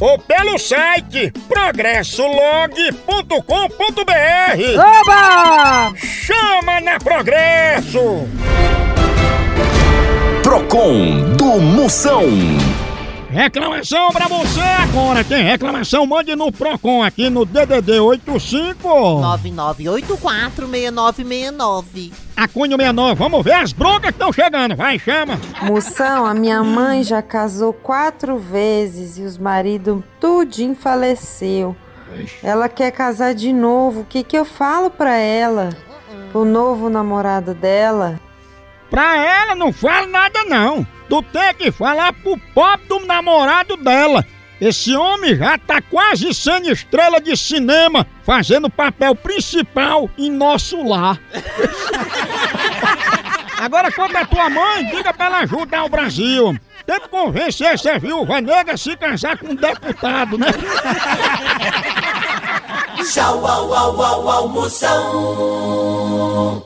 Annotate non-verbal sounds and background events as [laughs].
ou pelo site progressolog.com.br. Oba! Chama na Progresso! Procon do Moção. Reclamação pra você agora. Tem reclamação? Mande no Procon aqui no DDD 85 99846969. a Cunha 69. Vamos ver as broncas que estão chegando. Vai, chama. Moção, a minha mãe já casou quatro vezes e os maridos tudinho faleceu. Ela quer casar de novo. O que que eu falo pra ela? O novo namorado dela? Pra ela não fala nada não. Tu tem que falar pro pobre do namorado dela. Esse homem já tá quase sendo estrela de cinema, fazendo papel principal em nosso lar. [laughs] Agora, quanto a tua mãe, diga pra ela ajudar o Brasil. Tenta convencer essa viúva negra a se casar com um deputado, né? Tchau, au, au, au, au, Moção.